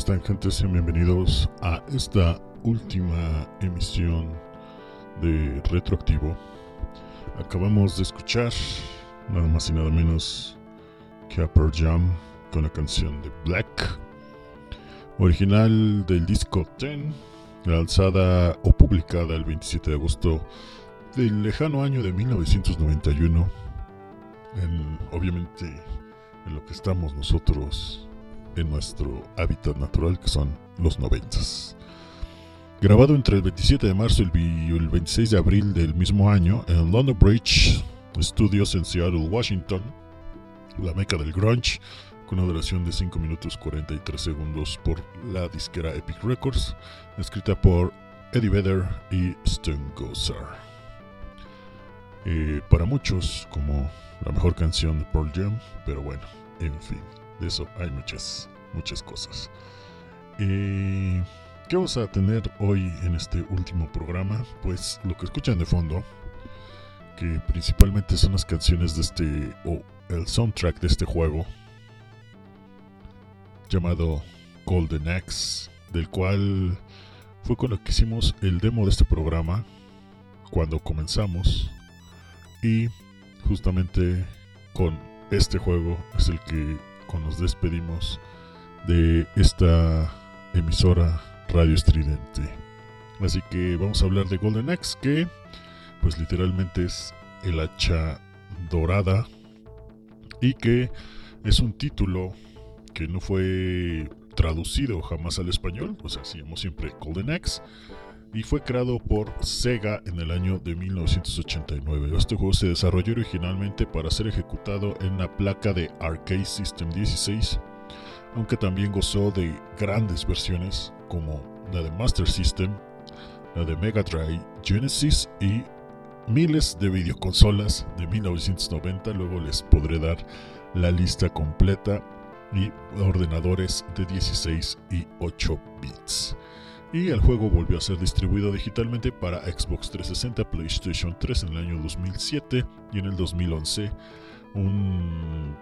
Sean bienvenidos a esta última emisión de Retroactivo. Acabamos de escuchar nada más y nada menos que a Pearl Jam con la canción de Black, original del disco Ten, lanzada o publicada el 27 de agosto del lejano año de 1991, en, obviamente en lo que estamos nosotros nuestro hábitat natural que son los noventas. Grabado entre el 27 de marzo y el 26 de abril del mismo año en London Bridge Studios en Seattle, Washington, la meca del grunge, con una duración de 5 minutos 43 segundos por la disquera Epic Records, escrita por Eddie Vedder y Stone Gossard. Eh, para muchos como la mejor canción de Pearl Jam, pero bueno, en fin. De eso hay muchas, muchas cosas. Eh, ¿Qué vamos a tener hoy en este último programa? Pues lo que escuchan de fondo, que principalmente son las canciones de este, o el soundtrack de este juego, llamado Golden Axe, del cual fue con lo que hicimos el demo de este programa cuando comenzamos y justamente con este juego es el que nos despedimos de esta emisora Radio Estridente. Así que vamos a hablar de Golden Axe, que pues literalmente es el hacha dorada y que es un título que no fue traducido jamás al español, sea, hacíamos siempre Golden Axe, y fue creado por Sega en el año de 1989. Este juego se desarrolló originalmente para ser ejecutado en la placa de Arcade System 16, aunque también gozó de grandes versiones como la de Master System, la de Mega Drive, Genesis y miles de videoconsolas de 1990. Luego les podré dar la lista completa y ordenadores de 16 y 8 bits y el juego volvió a ser distribuido digitalmente para Xbox 360, PlayStation 3 en el año 2007 y en el 2011 un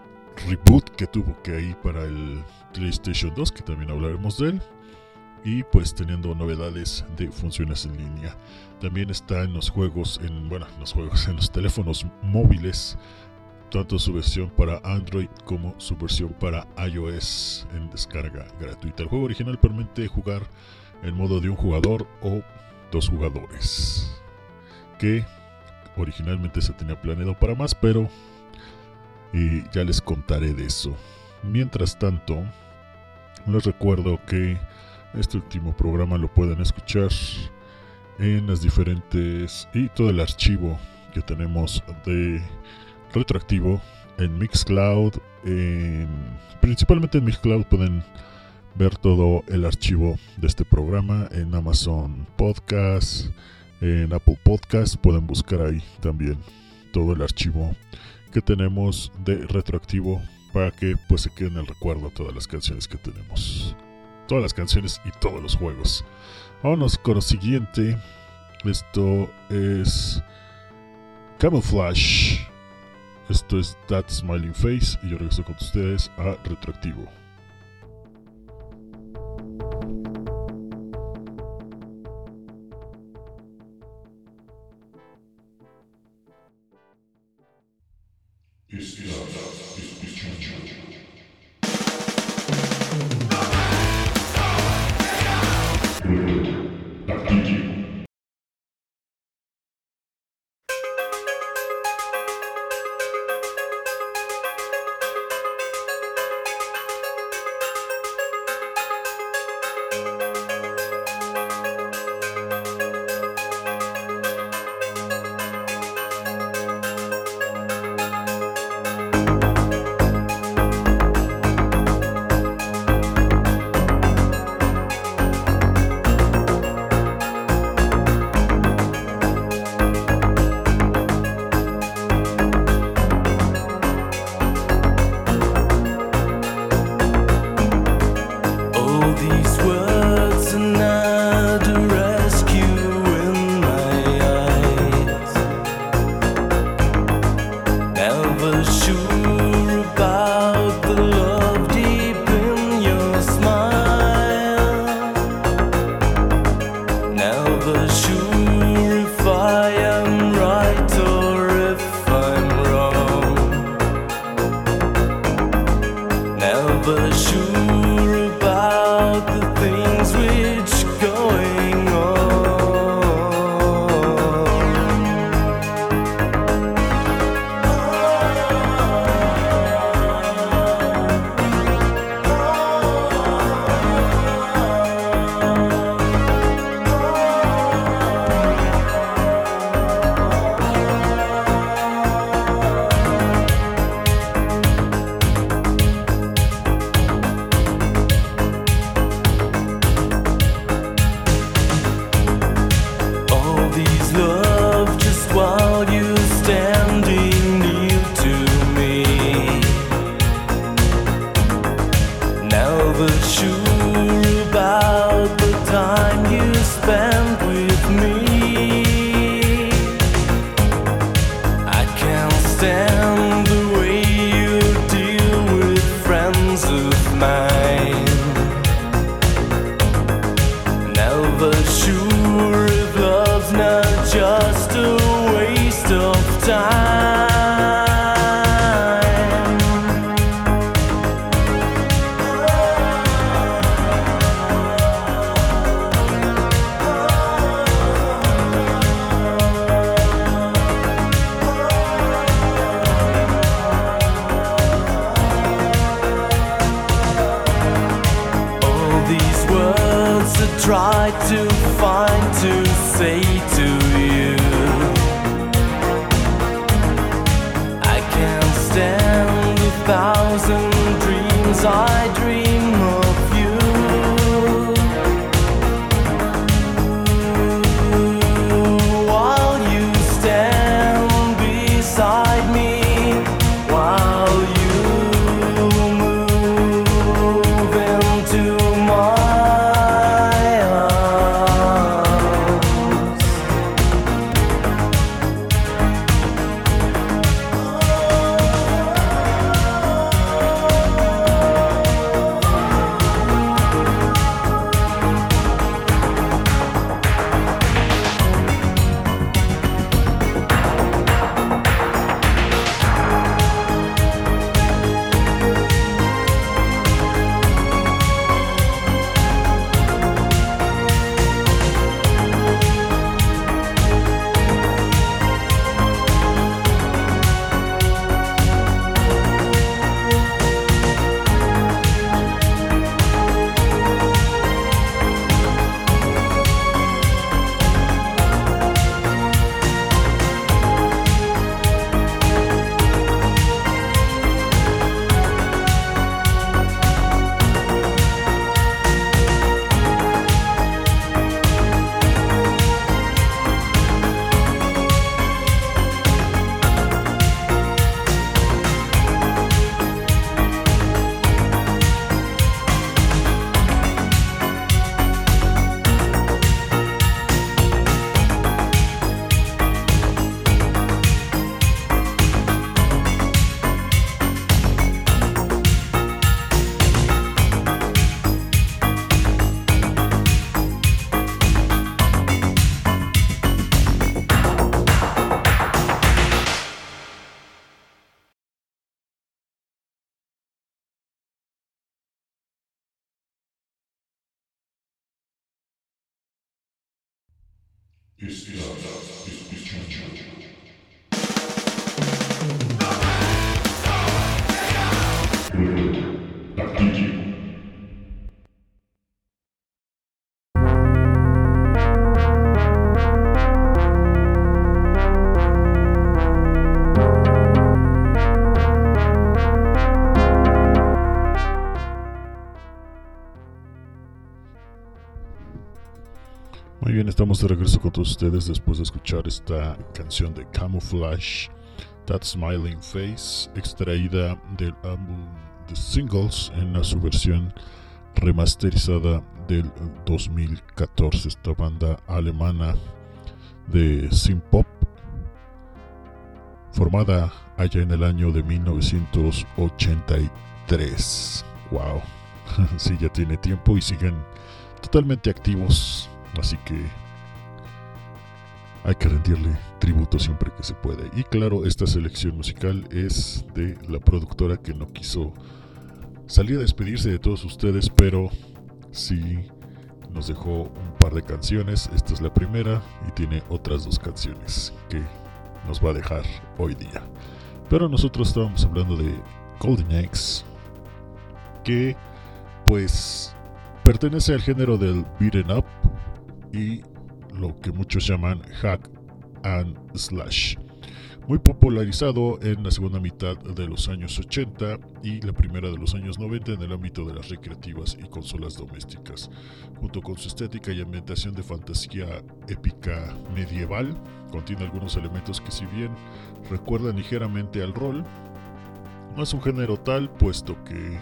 reboot que tuvo que ir para el PlayStation 2, que también hablaremos de él, y pues teniendo novedades de funciones en línea. También está en los juegos, en bueno, en los juegos, en los teléfonos móviles, tanto su versión para Android como su versión para iOS en descarga gratuita. El juego original permite jugar en modo de un jugador o dos jugadores. Que originalmente se tenía planeado para más, pero y ya les contaré de eso. Mientras tanto, les recuerdo que este último programa lo pueden escuchar en las diferentes y todo el archivo que tenemos de retroactivo en Mixcloud, en, principalmente en Mixcloud pueden ver todo el archivo de este programa en Amazon Podcast, en Apple Podcast. Pueden buscar ahí también todo el archivo que tenemos de retroactivo para que pues se queden en el recuerdo todas las canciones que tenemos. Todas las canciones y todos los juegos. Vámonos con lo siguiente. Esto es Camouflage. Esto es That Smiling Face y yo regreso con ustedes a Retroactivo. Muy bien, estamos de regreso con todos ustedes después de escuchar esta canción de Camouflage, That Smiling Face, extraída del álbum The Singles en su versión remasterizada del 2014. Esta banda alemana de synth pop formada allá en el año de 1983. Wow, sí, ya tiene tiempo y siguen totalmente activos Así que hay que rendirle tributo siempre que se puede. Y claro, esta selección musical es de la productora que no quiso salir a despedirse de todos ustedes, pero sí nos dejó un par de canciones. Esta es la primera y tiene otras dos canciones que nos va a dejar hoy día. Pero nosotros estábamos hablando de Golden Eggs, que pues pertenece al género del beaten up y lo que muchos llaman hack and slash. Muy popularizado en la segunda mitad de los años 80 y la primera de los años 90 en el ámbito de las recreativas y consolas domésticas, junto con su estética y ambientación de fantasía épica medieval, contiene algunos elementos que si bien recuerdan ligeramente al rol, no es un género tal puesto que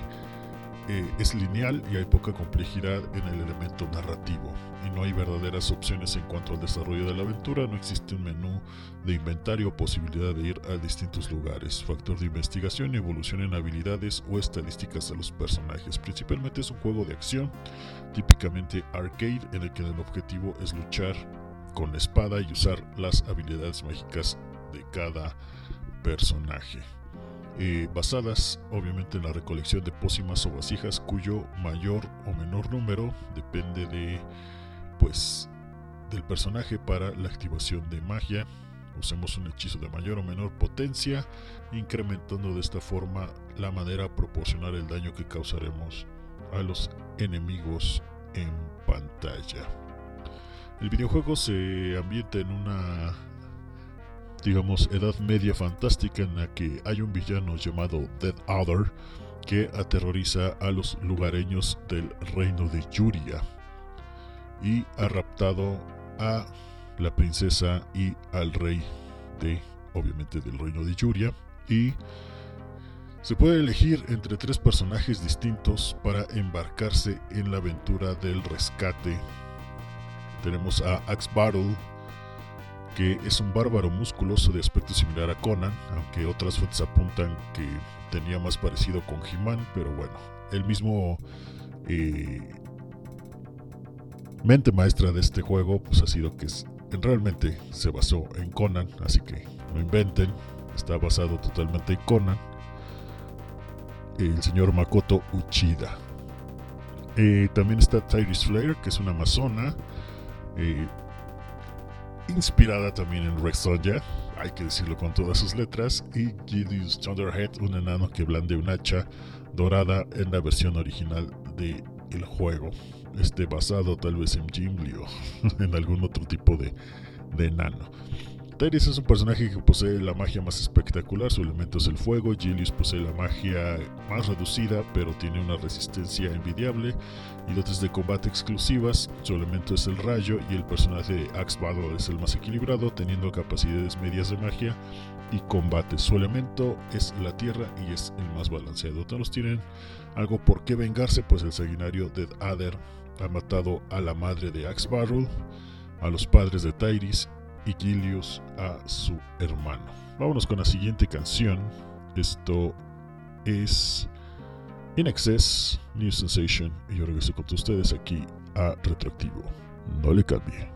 eh, es lineal y hay poca complejidad en el elemento narrativo no hay verdaderas opciones en cuanto al desarrollo de la aventura, no existe un menú de inventario o posibilidad de ir a distintos lugares, factor de investigación y evolución en habilidades o estadísticas de los personajes. Principalmente es un juego de acción, típicamente arcade, en el que el objetivo es luchar con la espada y usar las habilidades mágicas de cada personaje. Eh, basadas obviamente en la recolección de pócimas o vasijas cuyo mayor o menor número depende de pues del personaje para la activación de magia. Usemos un hechizo de mayor o menor potencia incrementando de esta forma la manera de proporcionar el daño que causaremos a los enemigos en pantalla. El videojuego se ambienta en una digamos, edad media fantástica en la que hay un villano llamado Dead Other que aterroriza a los lugareños del reino de Yuria y ha raptado a la princesa y al rey de, obviamente, del reino de Yuria y se puede elegir entre tres personajes distintos para embarcarse en la aventura del rescate. Tenemos a Axe Battle, que es un bárbaro musculoso de aspecto similar a Conan, aunque otras fuentes apuntan que tenía más parecido con He-Man, pero bueno, el mismo eh, mente maestra de este juego pues ha sido que realmente se basó en Conan, así que no inventen, está basado totalmente en Conan. El señor Makoto Uchida. Eh, también está Tyrese Flair, que es una amazona. Eh, inspirada también en Rex Sonja, hay que decirlo con todas sus letras, y Gideus Thunderhead, un enano que blande un hacha dorada en la versión original del el juego. Este basado tal vez en Gimli o en algún otro tipo de, enano. Tyrese es un personaje que posee la magia más espectacular, su elemento es el fuego, Gilius posee la magia más reducida pero tiene una resistencia envidiable y dotes de combate exclusivas, su elemento es el rayo y el personaje de Axe es el más equilibrado teniendo capacidades medias de magia y combate, su elemento es la tierra y es el más balanceado. Todos tienen algo por qué vengarse pues el sanguinario Dead Adder ha matado a la madre de Axe Battle, a los padres de Tyrese y Gilius a su hermano. Vámonos con la siguiente canción. Esto es In Excess, New Sensation. Y yo regreso con ustedes aquí a Retroactivo. No le cambie.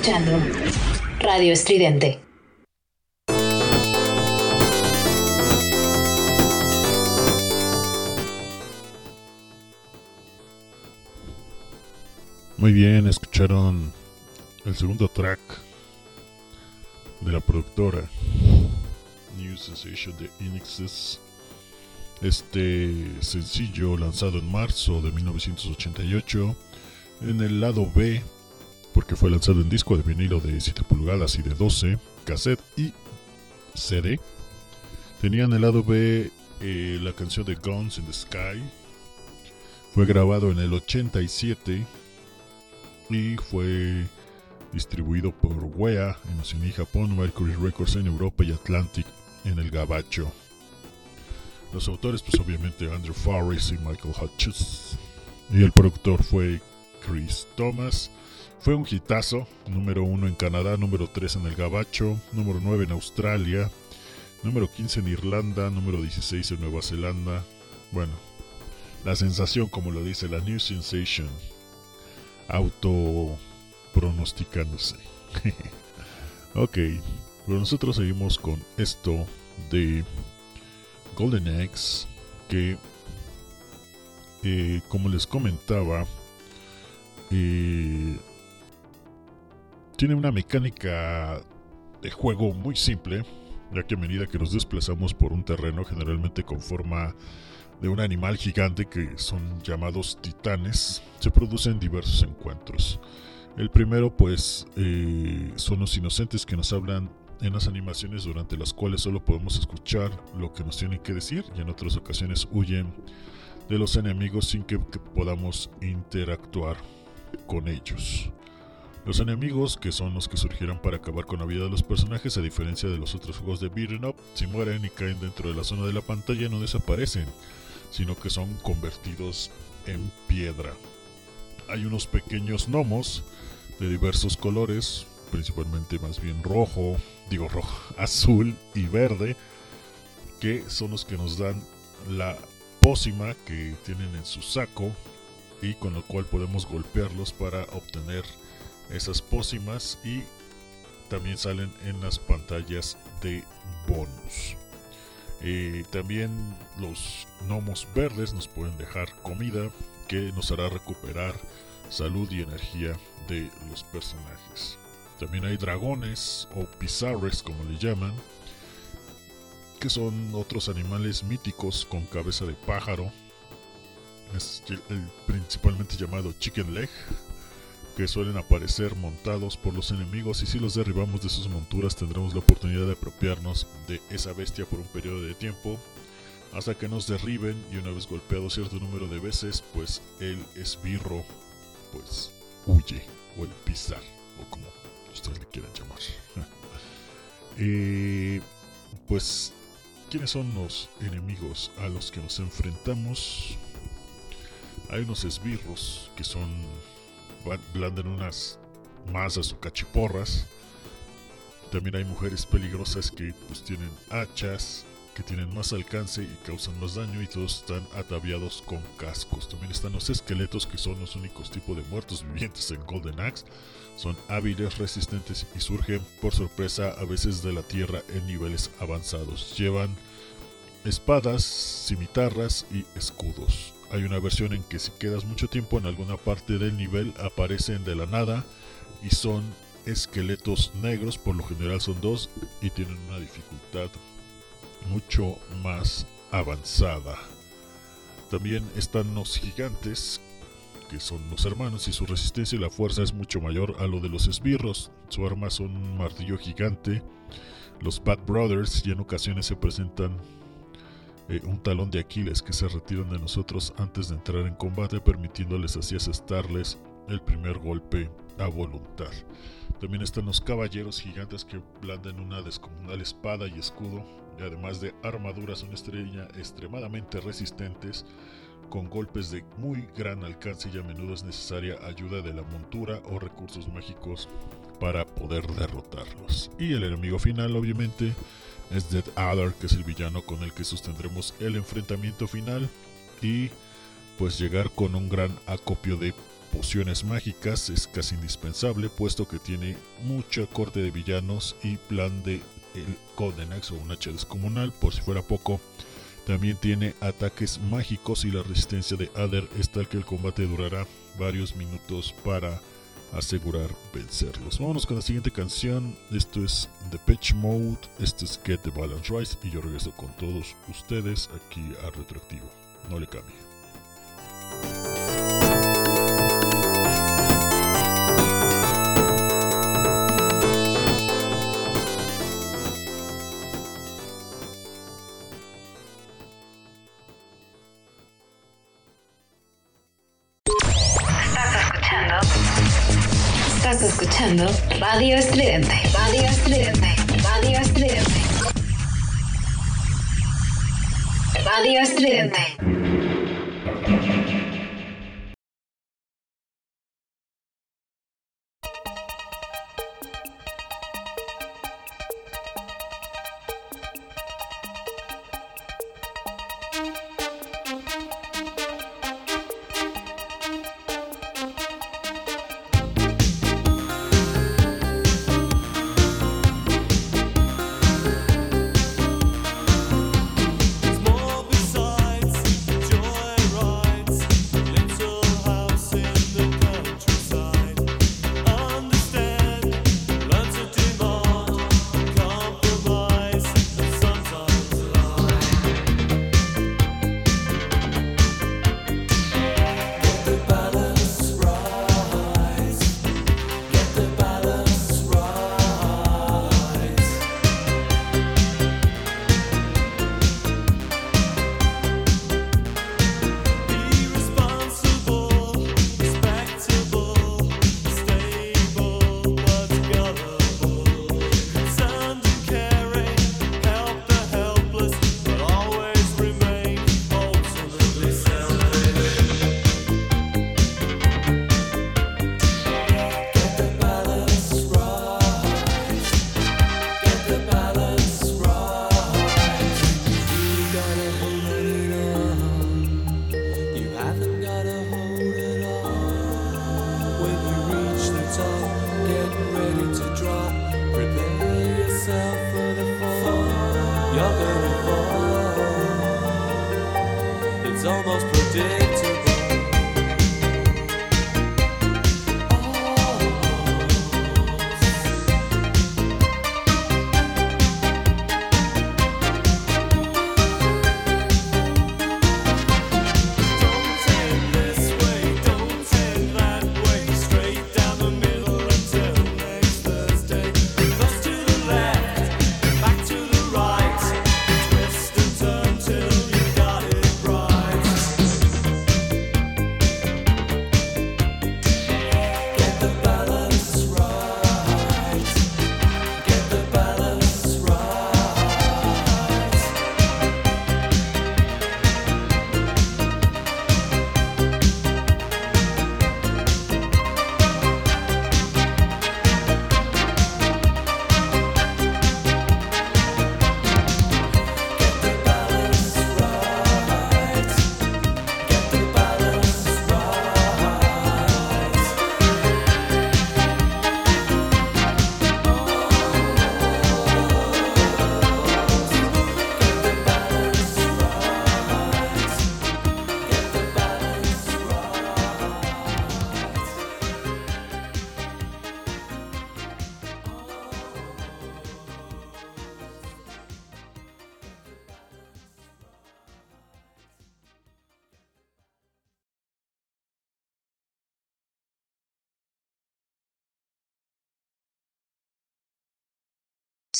Escuchando Radio Estridente. Muy bien, escucharon el segundo track de la productora New Sensation de Inexes. Este sencillo lanzado en marzo de 1988 en el lado B, porque fue lanzado en disco de vinilo de 7 pulgadas y de 12, cassette y CD. Tenía en el lado B eh, la canción de Guns in the Sky. Fue grabado en el 87 y fue distribuido por WEA en Oceanía y Japón, Mercury Records en Europa y Atlantic en el Gabacho. Los autores, pues obviamente Andrew Farris y Michael Hutchins. Y el productor fue Chris Thomas. Fue un hitazo, número 1 en Canadá, número 3 en el Gabacho, número 9 en Australia, número 15 en Irlanda, número 16 en Nueva Zelanda. Bueno, la sensación, como lo dice la New Sensation, auto pronosticándose. ok, pero nosotros seguimos con esto de Golden Eggs que eh, como les comentaba eh, tiene una mecánica de juego muy simple ya que a medida que nos desplazamos por un terreno generalmente con forma de un animal gigante que son llamados titanes, se producen diversos encuentros. El primero pues eh, son los inocentes que nos hablan en las animaciones durante las cuales solo podemos escuchar lo que nos tienen que decir y en otras ocasiones huyen de los enemigos sin que, que podamos interactuar con ellos. Los enemigos, que son los que surgieron para acabar con la vida de los personajes, a diferencia de los otros juegos de Beat'em Up, si mueren y caen dentro de la zona de la pantalla no desaparecen, sino que son convertidos en piedra. Hay unos pequeños gnomos de diversos colores, principalmente más bien rojo, digo rojo, azul y verde, que son los que nos dan la pócima que tienen en su saco y con lo cual podemos golpearlos para obtener esas pócimas y también salen en las pantallas de bonus. También los gnomos verdes nos pueden dejar comida que nos hará recuperar salud y energía de los personajes. También hay dragones o pizarres como le llaman, que son otros animales míticos con cabeza de pájaro. Es principalmente llamado chicken leg, que suelen aparecer montados por los enemigos y si los derribamos de sus monturas tendremos la oportunidad de apropiarnos de esa bestia por un periodo de tiempo hasta que nos derriben y una vez golpeado cierto número de veces pues el esbirro pues huye o el pisar o como ustedes le quieran llamar. Eh, pues quiénes son los enemigos a los que nos enfrentamos hay unos esbirros que son blandan unas masas o cachiporras. También hay mujeres peligrosas que pues tienen hachas, que tienen más alcance y causan más daño y todos están ataviados con cascos. También están los esqueletos que son los únicos tipos de muertos vivientes en Golden Axe. Son hábiles, resistentes y surgen por sorpresa a veces de la tierra en niveles avanzados. Llevan espadas, cimitarras y escudos. Hay una versión en que si quedas mucho tiempo en alguna parte del nivel aparecen de la nada y son esqueletos negros, por lo general son dos y tienen una dificultad mucho más avanzada. También están los gigantes, que son los hermanos, y su resistencia y la fuerza es mucho mayor a lo de los esbirros. Su arma son un martillo gigante. Los Bad Brothers y en ocasiones se presentan eh, un talón de Aquiles que se retiran de nosotros antes de entrar en combate, permitiéndoles así asestarles el primer golpe a voluntad. También están los caballeros gigantes que blandan una descomunal espada y escudo, y además de armaduras son estrella extremadamente resistentes, con golpes de muy gran alcance y a menudo es necesaria ayuda de la montura o recursos mágicos para poder derrotarlos. Y el enemigo final, obviamente, es Dead Adder, que es el villano con el que sostendremos el enfrentamiento final y pues llegar con un gran acopio de pociones mágicas es casi indispensable puesto que tiene mucha corte de villanos y plan de el Golden Axe o un hacha descomunal por si fuera poco. También tiene ataques mágicos y la resistencia de Adder es tal que el combate durará varios minutos para asegurar vencerlos. Vámonos con la siguiente canción. Esto es The Pitch Mode, esto es Get the Balance Rise y yo regreso con todos ustedes aquí a Retroactivo. No le cambie. Radio Estridente.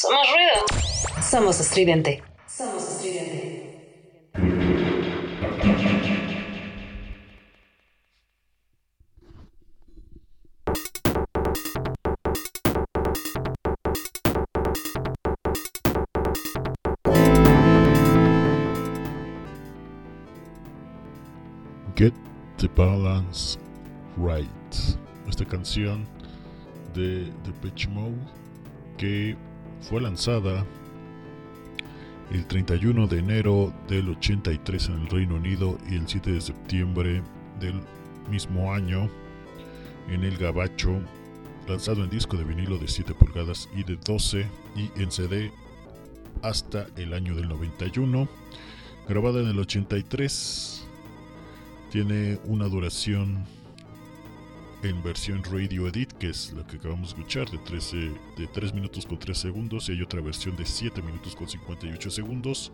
Somos ruido. Somos estridente. Somos estridente. Get the Balance Right. Esta canción de The Pitch Mode que fue lanzada el 31 de enero del 83 en el Reino Unido y el 7 de septiembre del mismo año en el Gabacho, lanzado en disco de vinilo de 7 pulgadas y de 12 y en CD hasta el año del 91, grabada en el 83, tiene una duración en versión Radio Edit, que es la que acabamos de escuchar, de, 13, de 3 minutos con 3 segundos, y hay otra versión de 7 minutos con 58 segundos,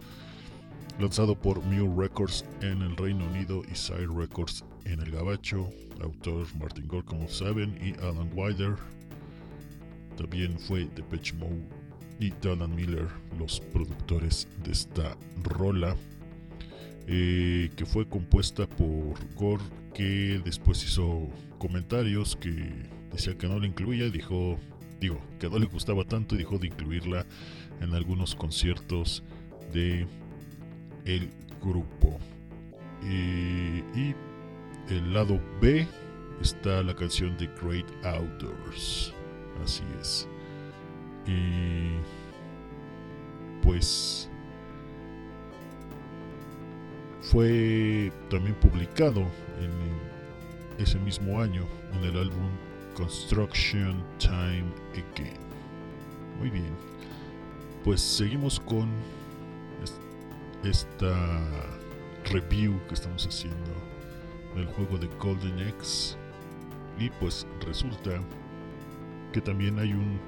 lanzado por Mule Records en el Reino Unido y Sire Records en el Gabacho, autor Martin Gore, como saben, y Alan Wider. También fue Depeche Mode y Donald Miller los productores de esta rola, eh, que fue compuesta por Gore, que después hizo comentarios que decía que no la incluía, dijo, digo, que no le gustaba tanto y dijo de incluirla en algunos conciertos de el grupo. Eh, y el lado B está la canción de Great Outdoors. Así es. Y pues fue también publicado en ese mismo año en el álbum Construction Time Again. Muy bien. Pues seguimos con esta review que estamos haciendo del juego de Golden X. Y pues resulta que también hay un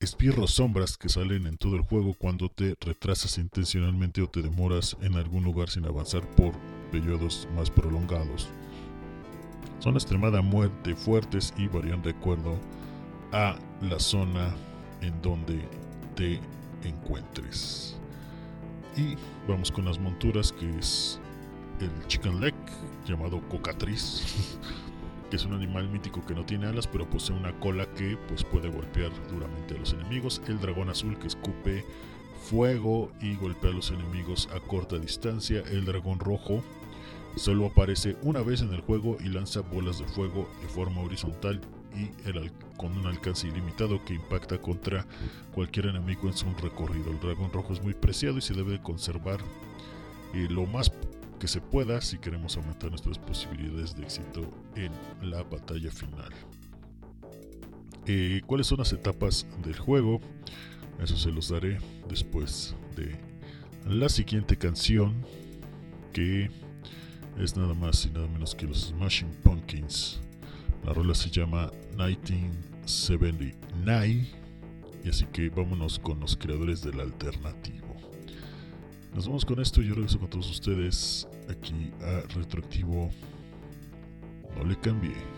espirros sombras que salen en todo el juego cuando te retrasas intencionalmente o te demoras en algún lugar sin avanzar por periodos más prolongados. Son extremadamente fuertes y varían de acuerdo a la zona en donde te encuentres. Y vamos con las monturas que es el Chicken Leg llamado Cocatriz que es un animal mítico que no tiene alas pero posee una cola que pues puede golpear duramente a los enemigos, el dragón azul que escupe fuego y golpea a los enemigos a corta distancia, el dragón rojo solo aparece una vez en el juego y lanza bolas de fuego de forma horizontal y con un alcance ilimitado que impacta contra cualquier enemigo en su recorrido. El dragón rojo es muy preciado y se debe conservar eh, lo más que se pueda si queremos aumentar nuestras posibilidades de éxito en la batalla final. Eh, ¿Cuáles son las etapas del juego? Eso se los daré después de la siguiente canción que es nada más y nada menos que los Smashing Pumpkins. La rola se llama 1979 y así que vámonos con los creadores del alternativo. Nos vamos con esto yo regreso con todos ustedes aquí a Retroactivo. No le cambié.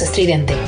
Estridente.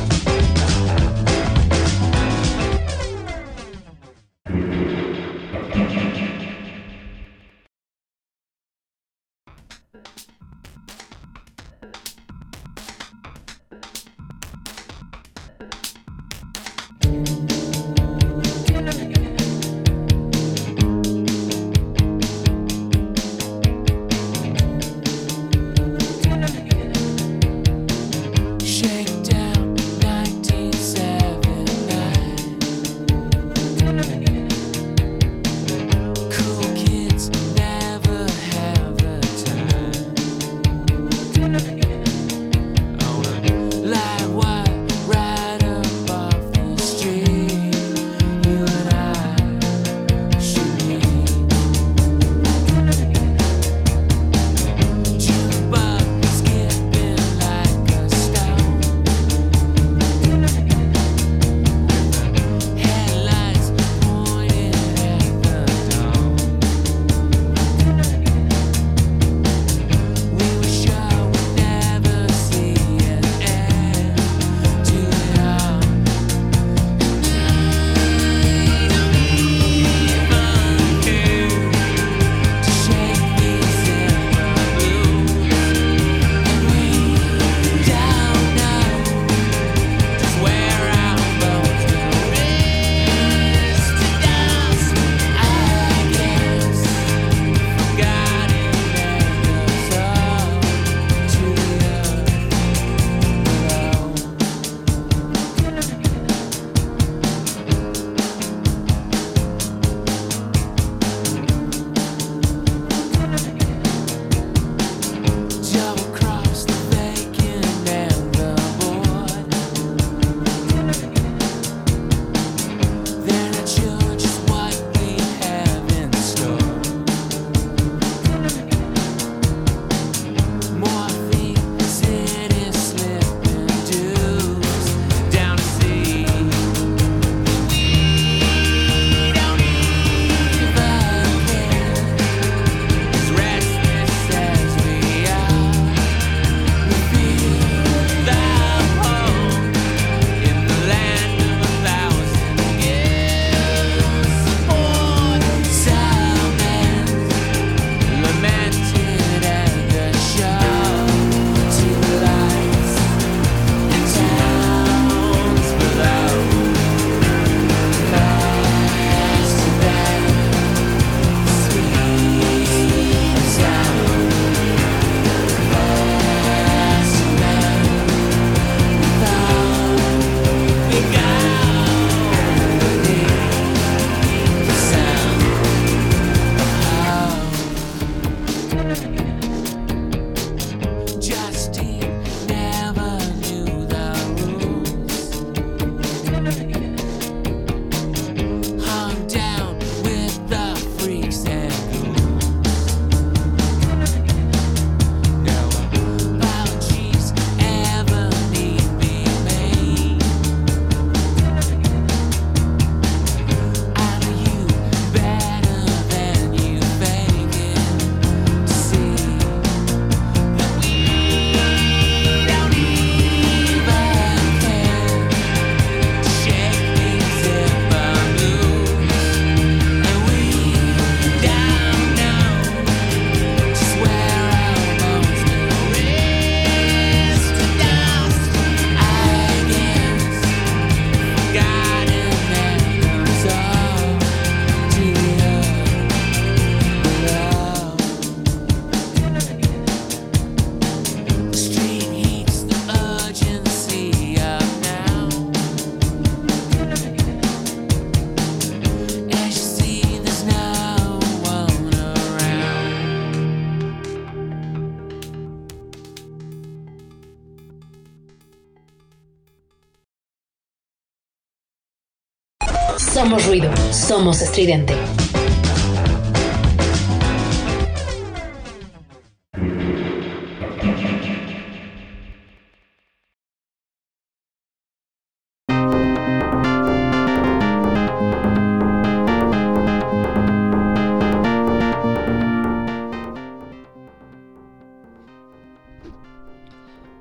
Somos ruido, somos estridente.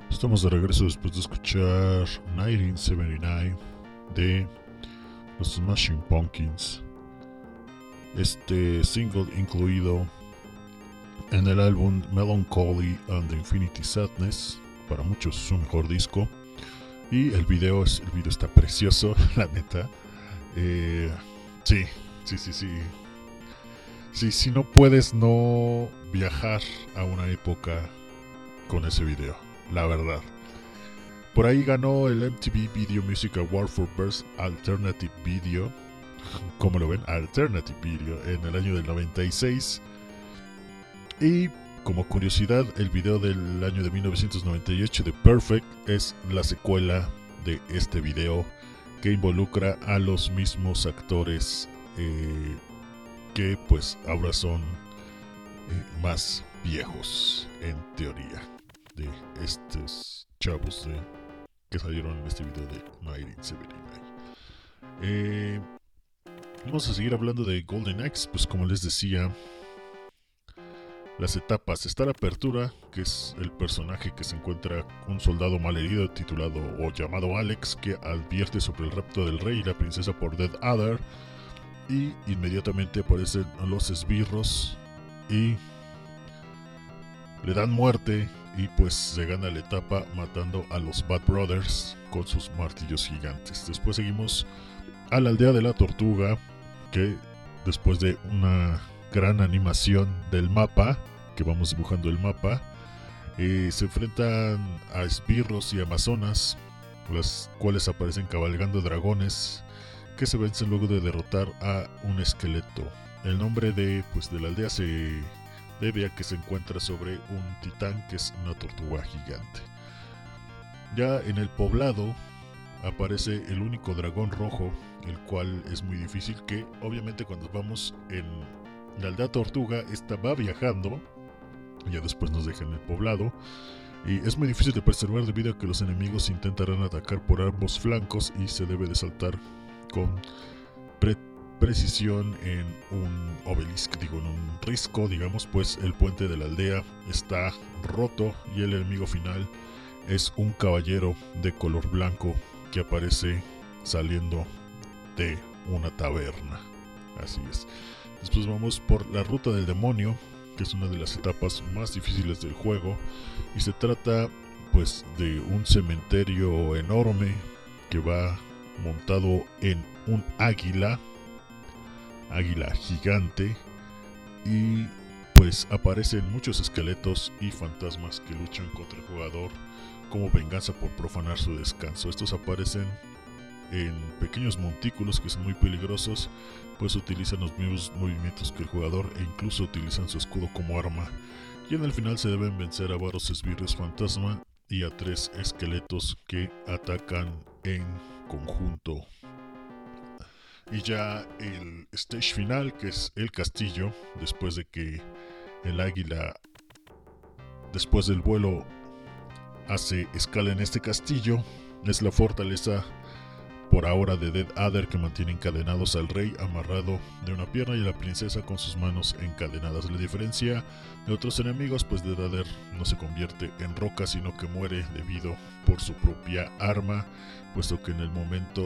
Estamos de regreso después de escuchar 1979 de los Smashing Pumpkins. Este single incluido en el álbum Melancholy and the Infinity Sadness. Para muchos su mejor disco. Y el video, es, el video está precioso, la neta. Eh, sí, sí, sí, sí. Sí, si no puedes no viajar a una época con ese video, la verdad. Por ahí ganó el MTV Video Music Award for Best Alternative Video. como lo ven? Alternative Video en el año del 96. Y como curiosidad, el video del año de 1998 de Perfect es la secuela de este video que involucra a los mismos actores eh, que pues ahora son eh, más viejos en teoría de estos chavos de, que salieron en este video de 1979. Eh, vamos a seguir hablando de Golden Axe, pues como les decía, las etapas. Está la apertura, que es el personaje que se encuentra un soldado malherido titulado o llamado Alex, que advierte sobre el rapto del rey y la princesa por Dead Adder. Y inmediatamente aparecen los esbirros y le dan muerte y pues se gana la etapa matando a los Bad Brothers con sus martillos gigantes. Después seguimos a la aldea de la tortuga que después de una gran animación del mapa, que vamos dibujando el mapa, eh, se enfrentan a esbirros y amazonas, las cuales aparecen cabalgando dragones que se vencen luego de derrotar a un esqueleto. El nombre de, pues, de la aldea se debe a que se encuentra sobre un titán que es una tortuga gigante. Ya en el poblado aparece el único dragón rojo, el cual es muy difícil que obviamente cuando vamos en la aldea tortuga, esta va viajando, ya después nos deja en el poblado, y es muy difícil de preservar debido a que los enemigos intentarán atacar por ambos flancos y se debe de saltar con precisión en un obelisco, digo, en un risco, digamos, pues el puente de la aldea está roto y el enemigo final es un caballero de color blanco que aparece saliendo de una taberna. Así es. Después vamos por la ruta del demonio, que es una de las etapas más difíciles del juego. Y se trata pues de un cementerio enorme que va montado en un águila, águila gigante. Y pues aparecen muchos esqueletos y fantasmas que luchan contra el jugador como venganza por profanar su descanso. Estos aparecen en pequeños montículos que son muy peligrosos, pues utilizan los mismos movimientos que el jugador e incluso utilizan su escudo como arma. Y en el final se deben vencer a varios esbirros fantasma y a tres esqueletos que atacan en conjunto. Y ya el stage final, que es el castillo, después de que el águila, después del vuelo, hace escala en este castillo, es la fortaleza por ahora de Dead Adder que mantiene encadenados al rey amarrado de una pierna y a la princesa con sus manos encadenadas. La diferencia de otros enemigos, pues Dead Adder no se convierte en roca, sino que muere debido por su propia arma, puesto que en el momento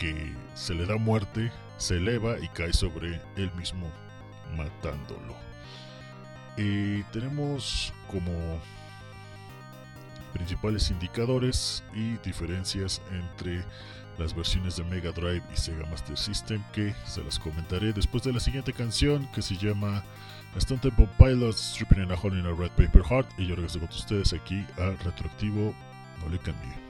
que se le da muerte, se eleva y cae sobre él mismo, matándolo. Y tenemos como principales indicadores y diferencias entre las versiones de Mega Drive y Sega Master System que se las comentaré después de la siguiente canción que se llama Stone Temple Pilots Stripping in a Hole in a Red Paper Heart. Y yo regreso con ustedes aquí a Retroactivo. No le cambie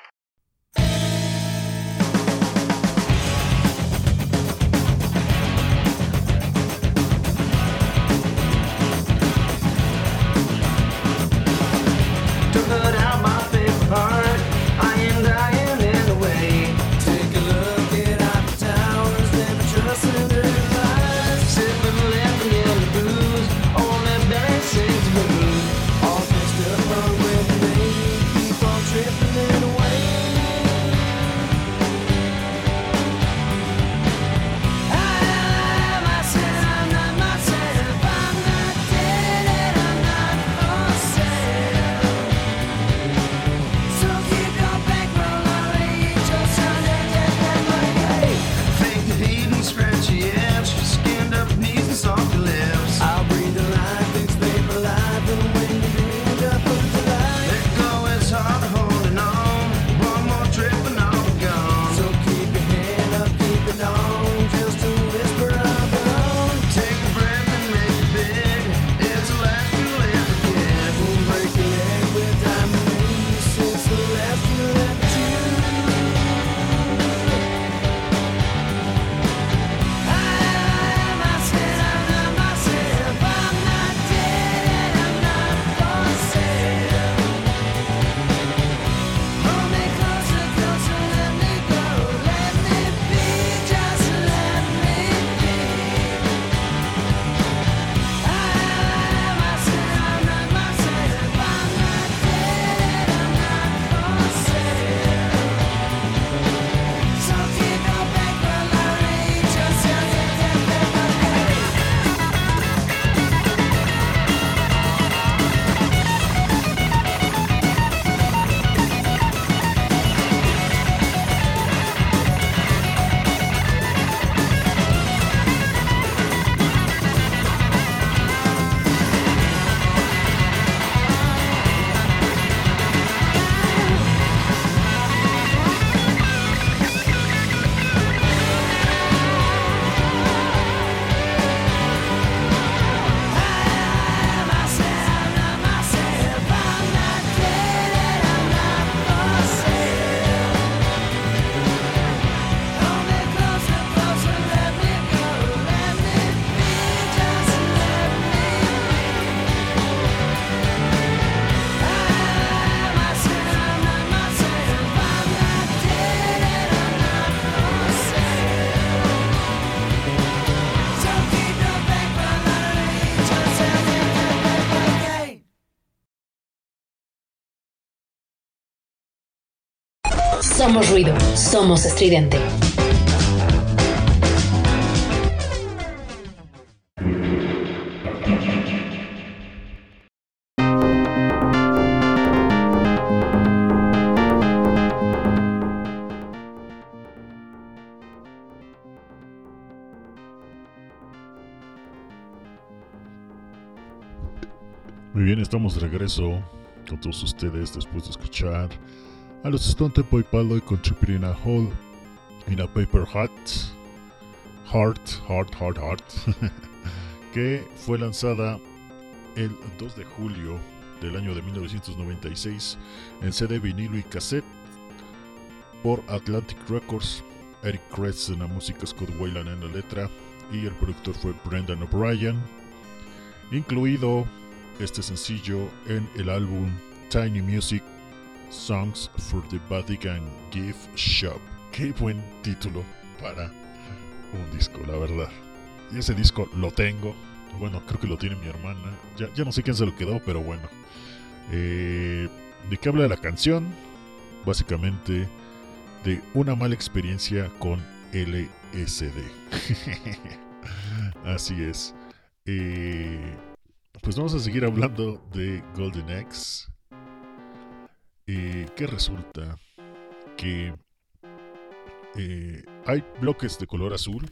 Somos ruido, somos estridente. Muy bien, estamos de regreso con todos ustedes después de escuchar a los Pilots con Chipirina Hall y la Paper Heart, Heart, Heart, Heart, Heart, que fue lanzada el 2 de julio del año de 1996 en CD vinilo y cassette por Atlantic Records. Eric Kretz en la música, Scott Wayland en la letra y el productor fue Brendan O'Brien, incluido este sencillo en el álbum Tiny Music Songs for the Vatican Gift Shop. Qué buen título para un disco, la verdad. Y ese disco lo tengo. Bueno, creo que lo tiene mi hermana. Ya, ya no sé quién se lo quedó, pero bueno. Eh, ¿De qué habla la canción? Básicamente de una mala experiencia con LSD. Así es. Eh, pues vamos a seguir hablando de Golden Axe. Eh, que resulta que eh, hay bloques de color azul,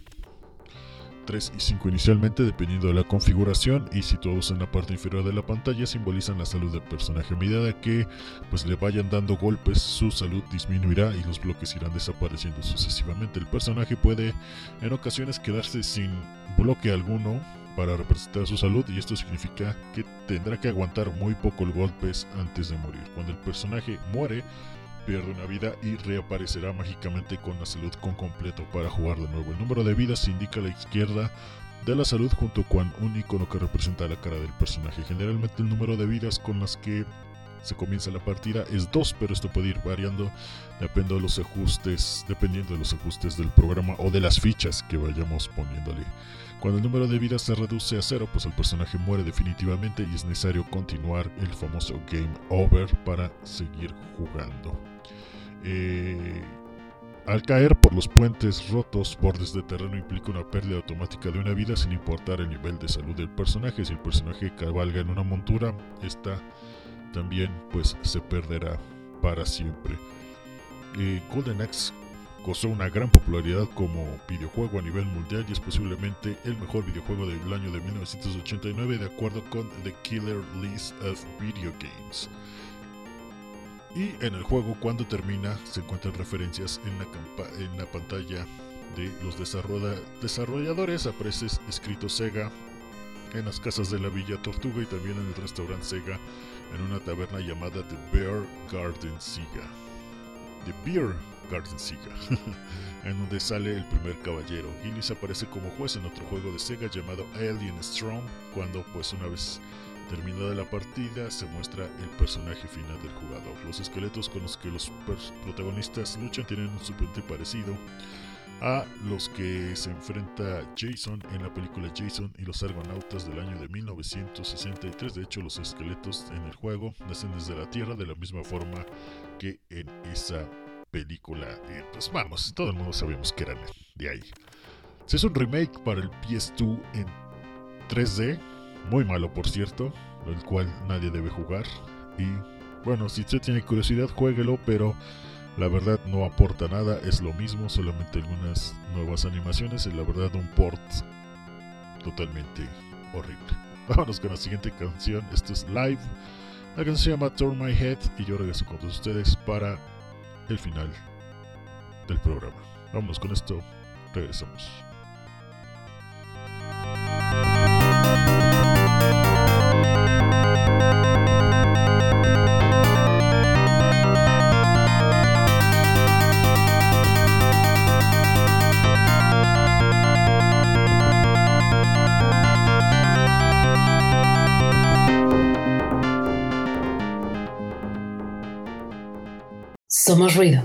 3 y 5 inicialmente, dependiendo de la configuración, y situados en la parte inferior de la pantalla, simbolizan la salud del personaje. A medida que pues, le vayan dando golpes, su salud disminuirá y los bloques irán desapareciendo sucesivamente. El personaje puede en ocasiones quedarse sin bloque alguno para representar su salud y esto significa que tendrá que aguantar muy pocos golpes antes de morir. Cuando el personaje muere, pierde una vida y reaparecerá mágicamente con la salud con completo para jugar de nuevo. El número de vidas se indica a la izquierda de la salud junto con un icono que representa la cara del personaje. Generalmente el número de vidas con las que se comienza la partida es 2, pero esto puede ir variando dependiendo de los ajustes, dependiendo de los ajustes del programa o de las fichas que vayamos poniéndole. Cuando el número de vidas se reduce a cero, pues el personaje muere definitivamente y es necesario continuar el famoso game over para seguir jugando. Eh, al caer por los puentes rotos, bordes de terreno implica una pérdida automática de una vida sin importar el nivel de salud del personaje. Si el personaje cabalga en una montura, esta también pues se perderá para siempre. Eh, Golden Axe gozó una gran popularidad como videojuego a nivel mundial y es posiblemente el mejor videojuego del año de 1989 de acuerdo con The Killer List of Video Games. Y en el juego cuando termina se encuentran referencias en la, en la pantalla de los desarrolla- desarrolladores, aparece escrito Sega en las casas de la Villa Tortuga y también en el restaurante Sega en una taberna llamada The Bear Garden Siga. The Beer Garden Siga, en donde sale el primer caballero. Gillis aparece como juez en otro juego de Sega llamado Alien Strong, cuando pues una vez terminada la partida se muestra el personaje final del jugador. Los esqueletos con los que los protagonistas luchan tienen un suplente parecido a los que se enfrenta Jason en la película Jason y los argonautas del año de 1963. De hecho, los esqueletos en el juego nacen desde la Tierra de la misma forma que en esa película. Eh, pues vamos, todo el mundo sabemos que eran de ahí. Se hizo un remake para el PS2 en 3D, muy malo por cierto, el cual nadie debe jugar. Y bueno, si usted tiene curiosidad, jueguelo, pero la verdad no aporta nada, es lo mismo, solamente algunas nuevas animaciones y la verdad un port totalmente horrible. Vámonos con la siguiente canción, esto es live. La canción se llama Turn My Head y yo regreso con todos ustedes para el final del programa. Vámonos con esto, regresamos. Somos ruido.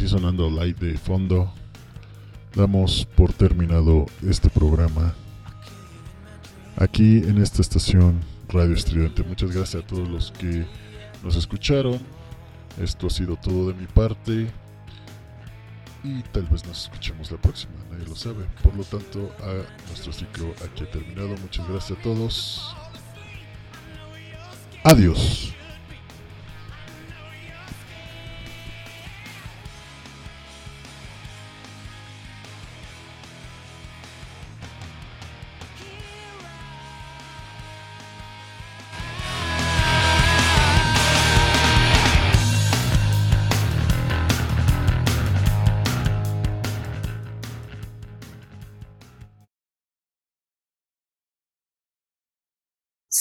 Así sonando light de fondo, damos por terminado este programa aquí en esta estación Radio Estridente. Muchas gracias a todos los que nos escucharon. Esto ha sido todo de mi parte. Y tal vez nos escuchemos la próxima, nadie lo sabe. Por lo tanto, a nuestro ciclo aquí ha terminado. Muchas gracias a todos. Adiós.